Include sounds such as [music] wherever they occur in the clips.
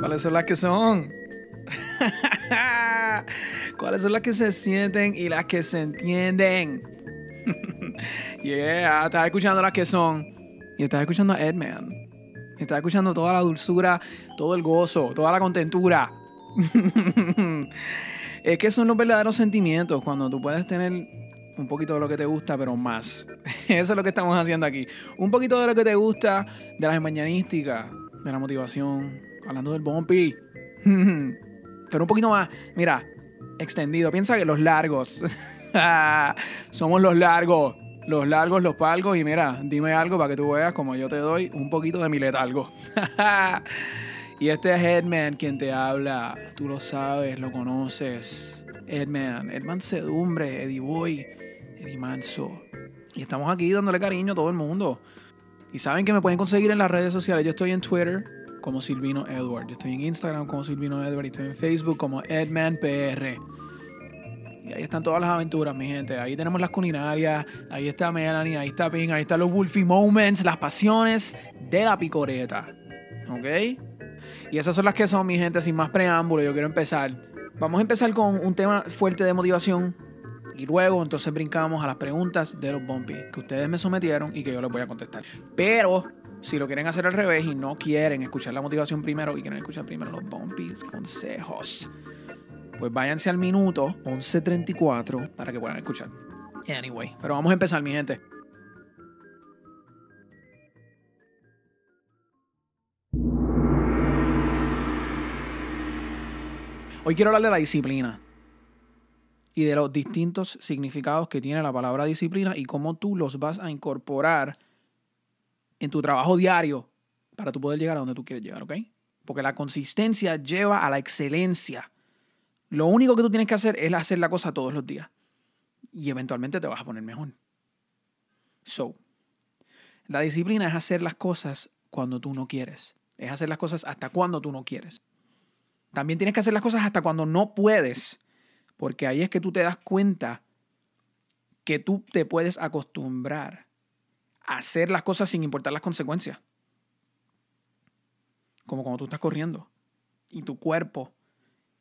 ¿Cuáles son las que son? [laughs] ¿Cuáles son las que se sienten y las que se entienden? [laughs] yeah, estás escuchando las que son. Y estás escuchando a Edman. Estás escuchando toda la dulzura, todo el gozo, toda la contentura. [laughs] es que son los verdaderos sentimientos cuando tú puedes tener un poquito de lo que te gusta, pero más. Eso es lo que estamos haciendo aquí. Un poquito de lo que te gusta de las mañanísticas, de la motivación, hablando del bumpy. [laughs] pero un poquito más, mira, extendido. Piensa que los largos. [laughs] Somos los largos. Los largos, los palgos. Y mira, dime algo para que tú veas como yo te doy un poquito de mi letalgo. [laughs] y este es Edman quien te habla. Tú lo sabes, lo conoces. Edman, Edman Sedumbre, Eddie Boy, Eddie Manso. Y estamos aquí dándole cariño a todo el mundo. Y saben que me pueden conseguir en las redes sociales. Yo estoy en Twitter como Silvino Edward. Yo estoy en Instagram como Silvino Edward y estoy en Facebook como EdmanPR. Y ahí están todas las aventuras, mi gente. Ahí tenemos las culinarias, ahí está Melanie, ahí está Ping, ahí están los Wolfie Moments, las pasiones de la picoreta. ¿Ok? Y esas son las que son, mi gente, sin más preámbulo. Yo quiero empezar. Vamos a empezar con un tema fuerte de motivación. Y luego entonces brincamos a las preguntas de los bumpy que ustedes me sometieron y que yo les voy a contestar. Pero si lo quieren hacer al revés y no quieren escuchar la motivación primero y quieren escuchar primero los bumpys consejos, pues váyanse al minuto 11.34 para que puedan escuchar. Anyway, pero vamos a empezar, mi gente. Hoy quiero hablar de la disciplina y de los distintos significados que tiene la palabra disciplina y cómo tú los vas a incorporar en tu trabajo diario para tú poder llegar a donde tú quieres llegar, ¿ok? Porque la consistencia lleva a la excelencia. Lo único que tú tienes que hacer es hacer la cosa todos los días. Y eventualmente te vas a poner mejor. So, la disciplina es hacer las cosas cuando tú no quieres. Es hacer las cosas hasta cuando tú no quieres. También tienes que hacer las cosas hasta cuando no puedes. Porque ahí es que tú te das cuenta que tú te puedes acostumbrar hacer las cosas sin importar las consecuencias. Como cuando tú estás corriendo y tu cuerpo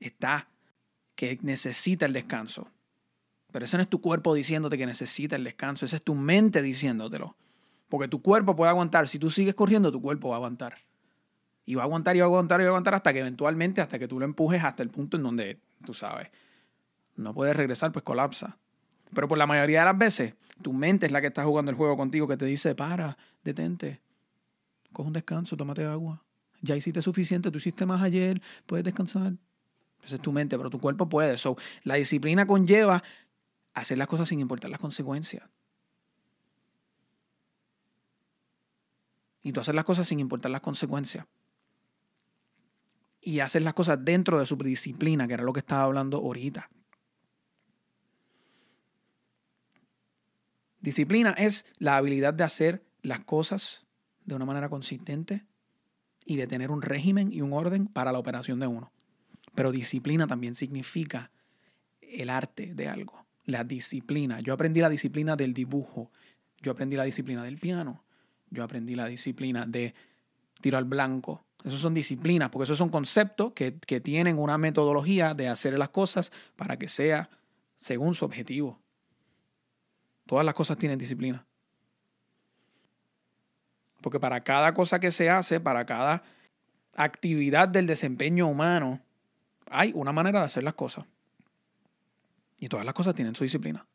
está que necesita el descanso. Pero ese no es tu cuerpo diciéndote que necesita el descanso, esa es tu mente diciéndotelo. Porque tu cuerpo puede aguantar. Si tú sigues corriendo, tu cuerpo va a aguantar. Y va a aguantar y va a aguantar y va a aguantar hasta que eventualmente, hasta que tú lo empujes hasta el punto en donde, tú sabes, no puedes regresar, pues colapsa. Pero por la mayoría de las veces, tu mente es la que está jugando el juego contigo, que te dice, para, detente, coge un descanso, tómate agua. Ya hiciste suficiente, tú hiciste más ayer, puedes descansar. Esa es tu mente, pero tu cuerpo puede. So, la disciplina conlleva hacer las cosas sin importar las consecuencias. Y tú hacer las cosas sin importar las consecuencias. Y hacer las cosas dentro de su disciplina, que era lo que estaba hablando ahorita. Disciplina es la habilidad de hacer las cosas de una manera consistente y de tener un régimen y un orden para la operación de uno. Pero disciplina también significa el arte de algo, la disciplina. Yo aprendí la disciplina del dibujo, yo aprendí la disciplina del piano, yo aprendí la disciplina de tiro al blanco. Esos son disciplinas, porque esos son conceptos que, que tienen una metodología de hacer las cosas para que sea según su objetivo. Todas las cosas tienen disciplina. Porque para cada cosa que se hace, para cada actividad del desempeño humano, hay una manera de hacer las cosas. Y todas las cosas tienen su disciplina.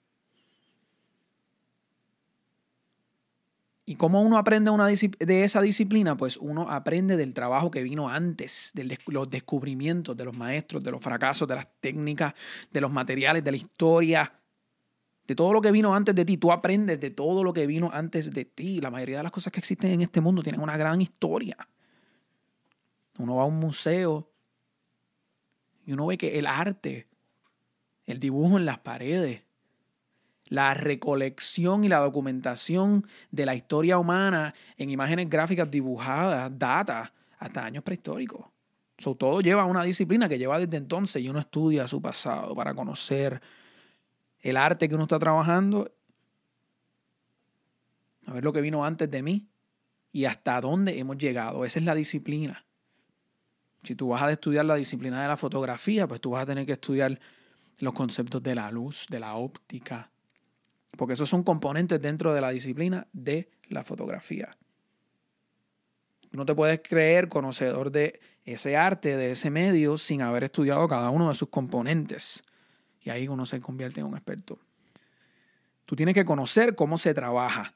¿Y cómo uno aprende de esa disciplina? Pues uno aprende del trabajo que vino antes, de los descubrimientos de los maestros, de los fracasos, de las técnicas, de los materiales, de la historia, de todo lo que vino antes de ti. Tú aprendes de todo lo que vino antes de ti. La mayoría de las cosas que existen en este mundo tienen una gran historia. Uno va a un museo y uno ve que el arte, el dibujo en las paredes, la recolección y la documentación de la historia humana en imágenes gráficas dibujadas data hasta años prehistóricos. todo lleva una disciplina que lleva desde entonces y uno estudia su pasado para conocer el arte que uno está trabajando, a ver lo que vino antes de mí y hasta dónde hemos llegado. Esa es la disciplina. Si tú vas a estudiar la disciplina de la fotografía, pues tú vas a tener que estudiar los conceptos de la luz, de la óptica, porque esos son componentes dentro de la disciplina de la fotografía. No te puedes creer conocedor de ese arte, de ese medio, sin haber estudiado cada uno de sus componentes. Y ahí uno se convierte en un experto. Tú tienes que conocer cómo se trabaja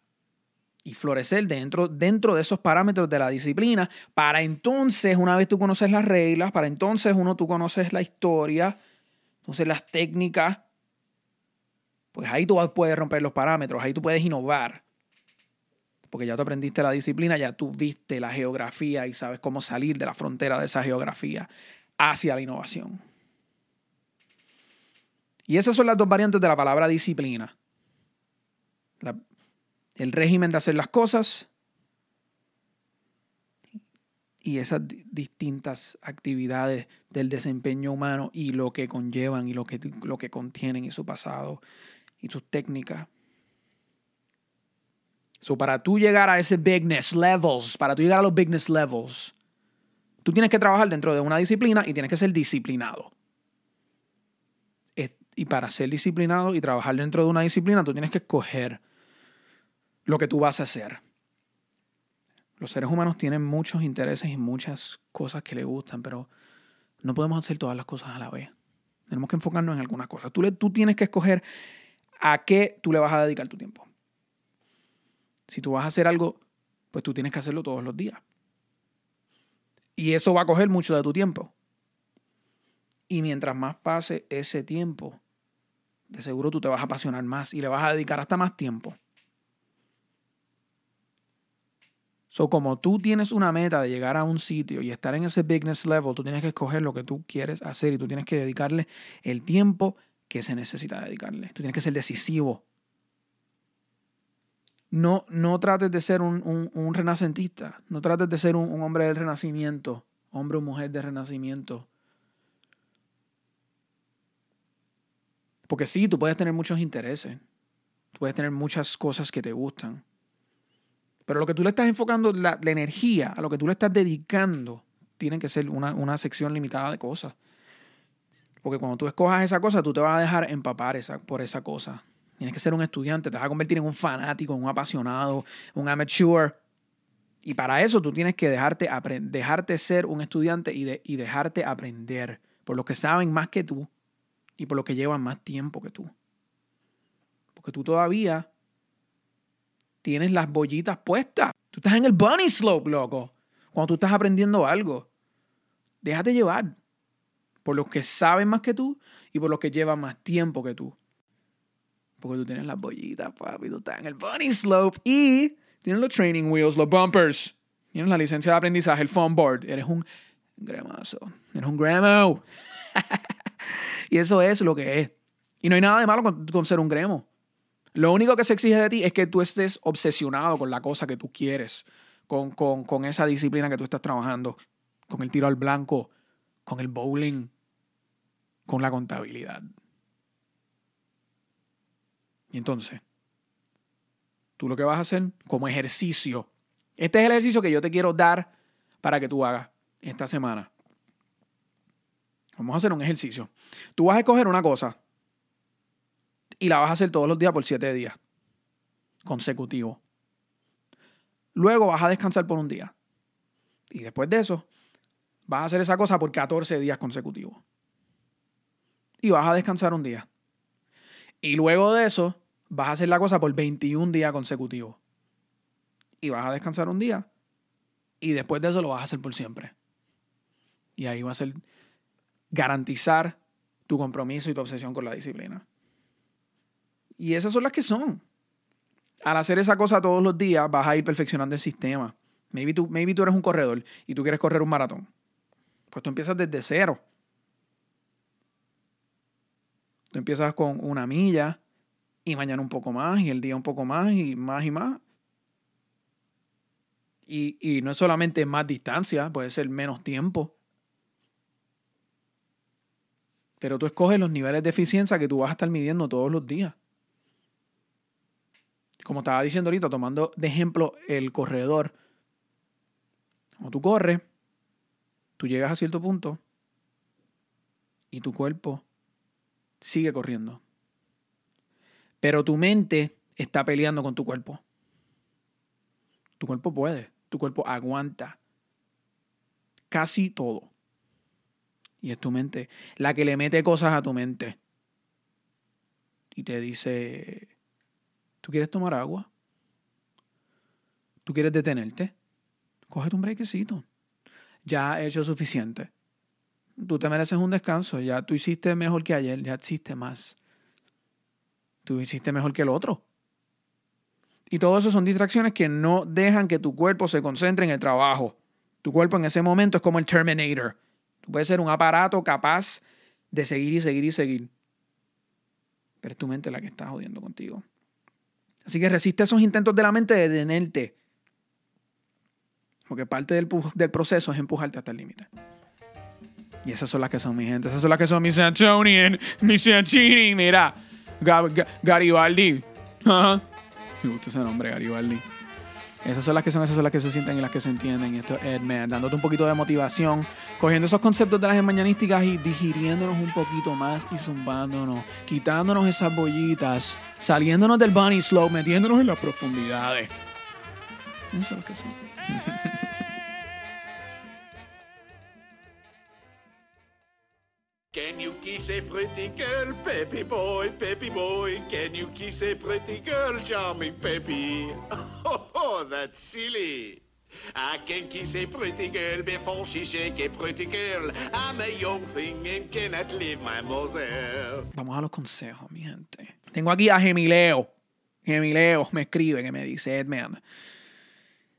y florecer dentro, dentro de esos parámetros de la disciplina para entonces, una vez tú conoces las reglas, para entonces uno tú conoces la historia, entonces las técnicas, pues ahí tú puedes romper los parámetros, ahí tú puedes innovar. Porque ya tú aprendiste la disciplina, ya tú viste la geografía y sabes cómo salir de la frontera de esa geografía hacia la innovación. Y esas son las dos variantes de la palabra disciplina. el régimen de hacer las cosas y esas distintas actividades del desempeño humano y lo que conllevan y lo que, lo que contienen y su pasado y sus técnicas. So, para tú llegar a ese bigness levels, para tú llegar a los bigness levels, tú tienes que trabajar dentro de una disciplina y tienes que ser disciplinado. Y para ser disciplinado y trabajar dentro de una disciplina, tú tienes que escoger lo que tú vas a hacer. Los seres humanos tienen muchos intereses y muchas cosas que les gustan, pero no podemos hacer todas las cosas a la vez. Tenemos que enfocarnos en algunas cosas. Tú, le, tú tienes que escoger a qué tú le vas a dedicar tu tiempo. Si tú vas a hacer algo, pues tú tienes que hacerlo todos los días. Y eso va a coger mucho de tu tiempo. Y mientras más pase ese tiempo, de seguro tú te vas a apasionar más y le vas a dedicar hasta más tiempo. So, como tú tienes una meta de llegar a un sitio y estar en ese bigness level, tú tienes que escoger lo que tú quieres hacer y tú tienes que dedicarle el tiempo que se necesita dedicarle. Tú tienes que ser decisivo. No, no trates de ser un, renacentista. No trates de ser un, un hombre del renacimiento. Hombre o mujer del renacimiento. Porque sí, tú puedes tener muchos intereses. Tú puedes tener muchas cosas que te gustan. Pero lo que tú le estás enfocando, la, energía, a lo que tú le estás dedicando, tiene que ser una, sección limitada de cosas. Porque cuando tú escojas esa cosa, tú te vas a dejar empapar esa, por esa cosa. Tienes que ser un estudiante, te vas a convertir en un fanático, en un apasionado, un amateur. Y para eso tú tienes que dejarte, dejarte ser un estudiante y, y dejarte aprender por los que saben más que tú y por los que llevan más tiempo que tú. Porque tú todavía tienes las bollitas puestas. Tú estás en el bunny slope, loco. Cuando tú estás aprendiendo algo. Déjate llevar por los que saben más que tú y por los que llevan más tiempo que tú. Porque tú tienes las bollitas, papi. Tú estás en el bunny slope y tienes los training wheels, los bumpers. Tienes la licencia de aprendizaje, el phone board. Eres un gramazo. Eres un gramo. [laughs] y eso es lo que es. Y no hay nada de malo con, con ser un gremo. Lo único que se exige de ti es que tú estés obsesionado con la cosa que tú quieres, con, con, esa disciplina que tú estás trabajando, con el tiro al blanco, con el bowling, con la contabilidad. Y entonces, tú lo que vas a hacer como ejercicio, este es el ejercicio que yo te quiero dar para que tú hagas esta semana. Vamos a hacer un ejercicio. Tú vas a escoger una cosa y la vas a hacer todos los días por siete días consecutivos. Luego vas a descansar por un día. Y después de eso, vas a hacer esa cosa por 14 días consecutivos. Y vas a descansar un día. Y luego de eso, vas a hacer la cosa por 21 días consecutivos. Y vas a descansar un día. Y después de eso lo vas a hacer por siempre. Y ahí va a ser garantizar tu compromiso y tu obsesión con la disciplina. Y esas son las que son. Al hacer esa cosa todos los días, vas a ir perfeccionando el sistema. Maybe tú, maybe tú eres un corredor y tú quieres correr un maratón. Pues tú empiezas desde cero. Tú empiezas con una milla y mañana un poco más y el día un poco más y más y más. Y, y no es solamente más distancia, puede ser menos tiempo. Pero tú escoges los niveles de eficiencia que tú vas a estar midiendo todos los días como estaba diciendo ahorita, tomando de ejemplo el corredor. Cuando tú corres, tú llegas a cierto punto y tu cuerpo sigue corriendo. Pero tu mente está peleando con tu cuerpo. Tu cuerpo puede, tu cuerpo aguanta casi todo. Y es tu mente la que le mete cosas a tu mente. Y te dice, ¿tú quieres tomar agua? ¿Tú quieres detenerte? Cógete un brequecito. Ya has hecho suficiente. Tú te mereces un descanso. Ya tú hiciste mejor que ayer. Ya hiciste más. Tú hiciste mejor que el otro. Y todo eso son distracciones que no dejan que tu cuerpo se concentre en el trabajo. Tu cuerpo en ese momento es como el Terminator. Tú puedes ser un aparato capaz de seguir y seguir y seguir. Pero es tu mente la que está jodiendo contigo. Así que resiste esos intentos de la mente de detenerte. Porque parte del, del proceso es empujarte hasta el límite. Y esas son las que son mi gente. Esas son las que son mis Antonian, mis Santini. Mira, Garibaldi. Me gusta ese nombre, Garibaldi. Esas son las que son, esas son las que se sienten y las que se entienden. Esto es Edman, dándote un poquito de motivación, cogiendo esos conceptos de las mañanísticas y digiriéndonos un poquito más y zumbándonos, quitándonos esas bollitas, saliéndonos del bunny slope, metiéndonos en las profundidades. Eso es lo que son. Can you kiss a pretty girl, Peppy boy, Peppy boy? Can you kiss a pretty girl, charming Peppy? [laughs] Oh, that's silly. I can kiss a pretty girl before she shake a pretty girl. I'm a young thing and cannot leave my mother. Vamos a los consejos, mi gente. Tengo aquí a Gemileo. Gemileo me escribe que me dice, Edman.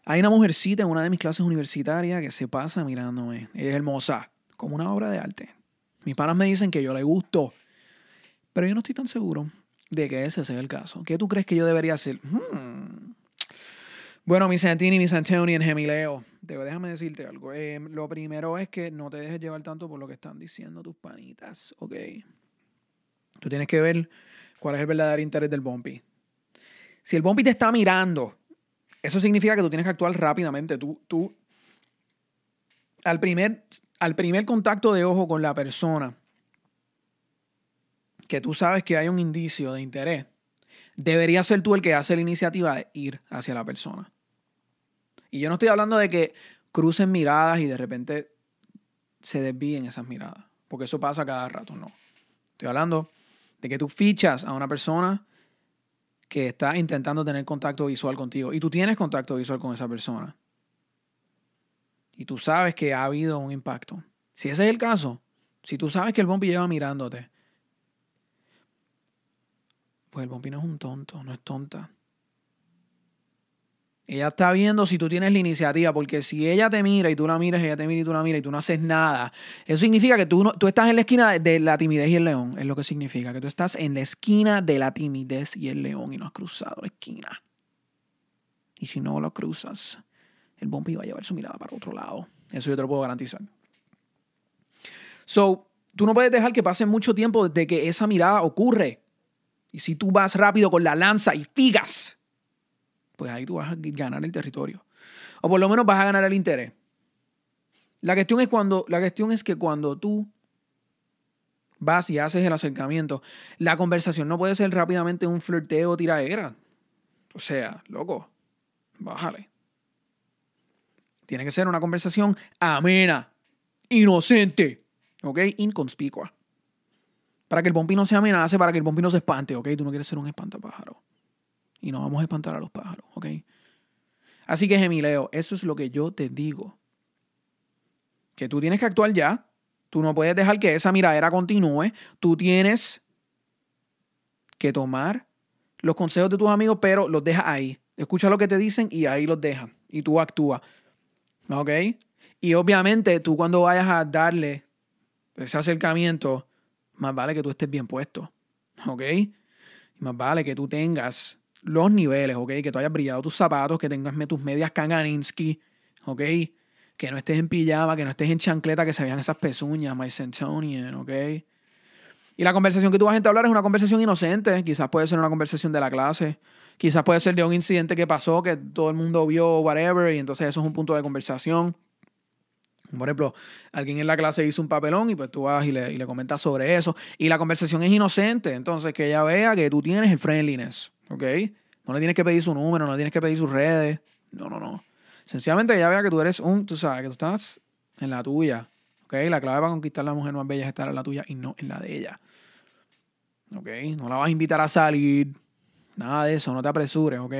Hay una mujercita en una de mis clases universitarias que se pasa mirándome. es hermosa, como una obra de arte. Mis panas me dicen que yo le gusto, pero yo no estoy tan seguro de que ese sea el caso. ¿Qué tú crees que yo debería hacer? Hmm. Bueno, mi Santini, mi Santoni en Gemileo, déjame decirte algo. Eh, lo primero es que no te dejes llevar tanto por lo que están diciendo tus panitas, ¿ok? Tú tienes que ver cuál es el verdadero interés del Bumpy. Si el Bumpy te está mirando, eso significa que tú tienes que actuar rápidamente. Tú, tú al primer al primer contacto de ojo con la persona, que tú sabes que hay un indicio de interés, debería ser tú el que hace la iniciativa de ir hacia la persona. Y yo no estoy hablando de que crucen miradas y de repente se desvíen esas miradas, porque eso pasa cada rato, no. Estoy hablando de que tú fichas a una persona que está intentando tener contacto visual contigo y tú tienes contacto visual con esa persona y tú sabes que ha habido un impacto. Si ese es el caso, si tú sabes que el Bombi lleva mirándote, pues el Bombi no es un tonto, no es tonta. Ella está viendo si tú tienes la iniciativa, porque si ella te mira y tú la miras, ella te mira y tú la miras y tú no haces nada, eso significa que tú, no, tú estás en la esquina de la timidez y el león, es lo que significa, que tú estás en la esquina de la timidez y el león y no has cruzado la esquina. Y si no lo cruzas, el Bumpy va a llevar su mirada para otro lado. Eso yo te lo puedo garantizar. So, tú no puedes dejar que pase mucho tiempo desde que esa mirada ocurre. Y si tú vas rápido con la lanza y figas, pues ahí tú vas a ganar el territorio. O por lo menos vas a ganar el interés. La cuestión es, cuando, la cuestión es que cuando tú vas y haces el acercamiento, la conversación no puede ser rápidamente un flirteo o tiraera. O sea, loco, bájale. Tiene que ser una conversación amena, inocente, ¿ok? Inconspicua. Para que el pompi no se amenace, para que el pompi no se espante, ¿ok? Tú no quieres ser un espantapájaro. Y no vamos a espantar a los pájaros, ¿ok? Así que, Gemileo, eso es lo que yo te digo. Que tú tienes que actuar ya. Tú no puedes dejar que esa miradera continúe. Tú tienes que tomar los consejos de tus amigos, pero los dejas ahí. Escucha lo que te dicen y ahí los dejas. Y tú actúas. ¿Ok? Y obviamente tú cuando vayas a darle ese acercamiento, más vale que tú estés bien puesto. ¿Ok? Y más vale que tú tengas los niveles, ¿ok? Que tú hayas brillado tus zapatos, que tengas tus medias Kanganinsky, ¿ok? Que no estés en pijama, que no estés en chancleta, que se vean esas pezuñas, my Centonian, ¿ok? Y la conversación que tú vas a entablar es una conversación inocente, quizás puede ser una conversación de la clase, Quizás puede ser de un incidente que pasó, que todo el mundo vio, whatever, y entonces eso es un punto de conversación. Por ejemplo, alguien en la clase hizo un papelón y pues tú vas y le, y le comentas sobre eso. Y la conversación es inocente, entonces que ella vea que tú tienes el friendliness, ¿ok? No le tienes que pedir su número, no le tienes que pedir sus redes. No, no, no. Sencillamente ella vea que tú eres un, tú sabes, que tú estás en la tuya. ¿Ok? La clave para conquistar a la mujer más bella es estar en la tuya y no en la de ella. ¿Ok? No la vas a invitar a salir. Nada de eso, no te apresures, ¿ok?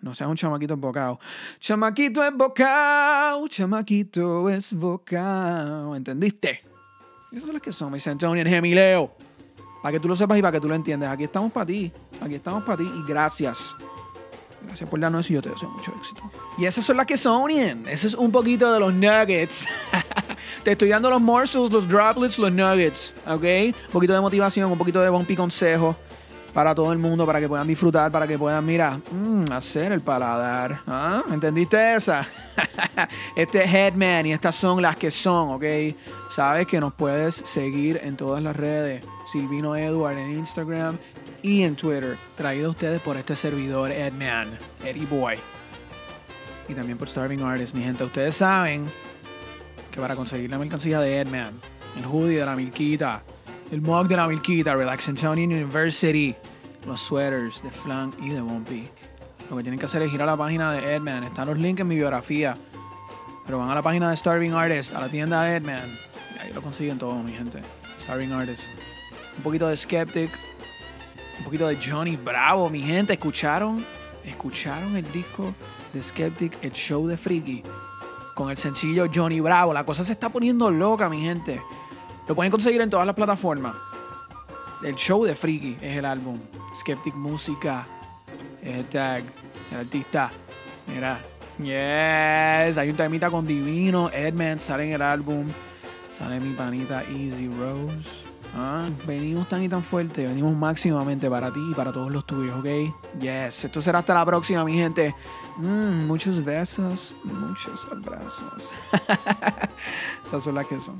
No seas un chamaquito embocado. Chamaquito embocado, chamaquito esbocado. ¿Entendiste? Esas son las que son, mis Antonio Gemileo. Para que tú lo sepas y para que tú lo entiendas. Aquí estamos para ti. Aquí estamos para ti y gracias. Gracias por darnos eso y yo te deseo mucho éxito. Y esas son las que son, Ese es un poquito de los nuggets. [laughs] te estoy dando los morsels, los droplets, los nuggets. ¿Ok? Un poquito de motivación, un poquito de bumpy consejo para todo el mundo, para que puedan disfrutar, para que puedan, mira, mm, hacer el paladar. ¿Ah? ¿Entendiste esa? [laughs] este es Headman y estas son las que son, ¿ok? Sabes que nos puedes seguir en todas las redes. Silvino Edward en Instagram y en Twitter. Traído a ustedes por este servidor, Edman, Eddie Boy. Y también por Starving Artist. Mi gente, ustedes saben que para conseguir la mercancía de Edman, el hoodie de la Milquita, el mug de la Milquita, Relax Antonian University, los sweaters de Flank y de Bumpy. Lo que tienen que hacer es ir a la página de Edman. Están los links en mi biografía. Pero van a la página de Starving Artist, a la tienda de Edman. Y ahí lo consiguen todo, mi gente. Starving Artist. Un poquito de Skeptic. Un poquito de Johnny Bravo, mi gente. ¿Escucharon? ¿Escucharon el disco de Skeptic, el show de Freaky? Con el sencillo Johnny Bravo. La cosa se está poniendo loca, mi gente. Lo pueden conseguir en todas las plataformas. El show de Freaky es el álbum. Skeptic Música es el tag. El artista. Mira. Yes. Hay un temita con Divino. Edman sale en el álbum. Sale mi panita Easy Rose. Ah, venimos tan y tan fuerte. Venimos máximamente para ti y para todos los tuyos, ¿ok? Yes. Esto será hasta la próxima, mi gente. Mm, muchos besos. Muchos abrazos. [laughs] Esas son las que son.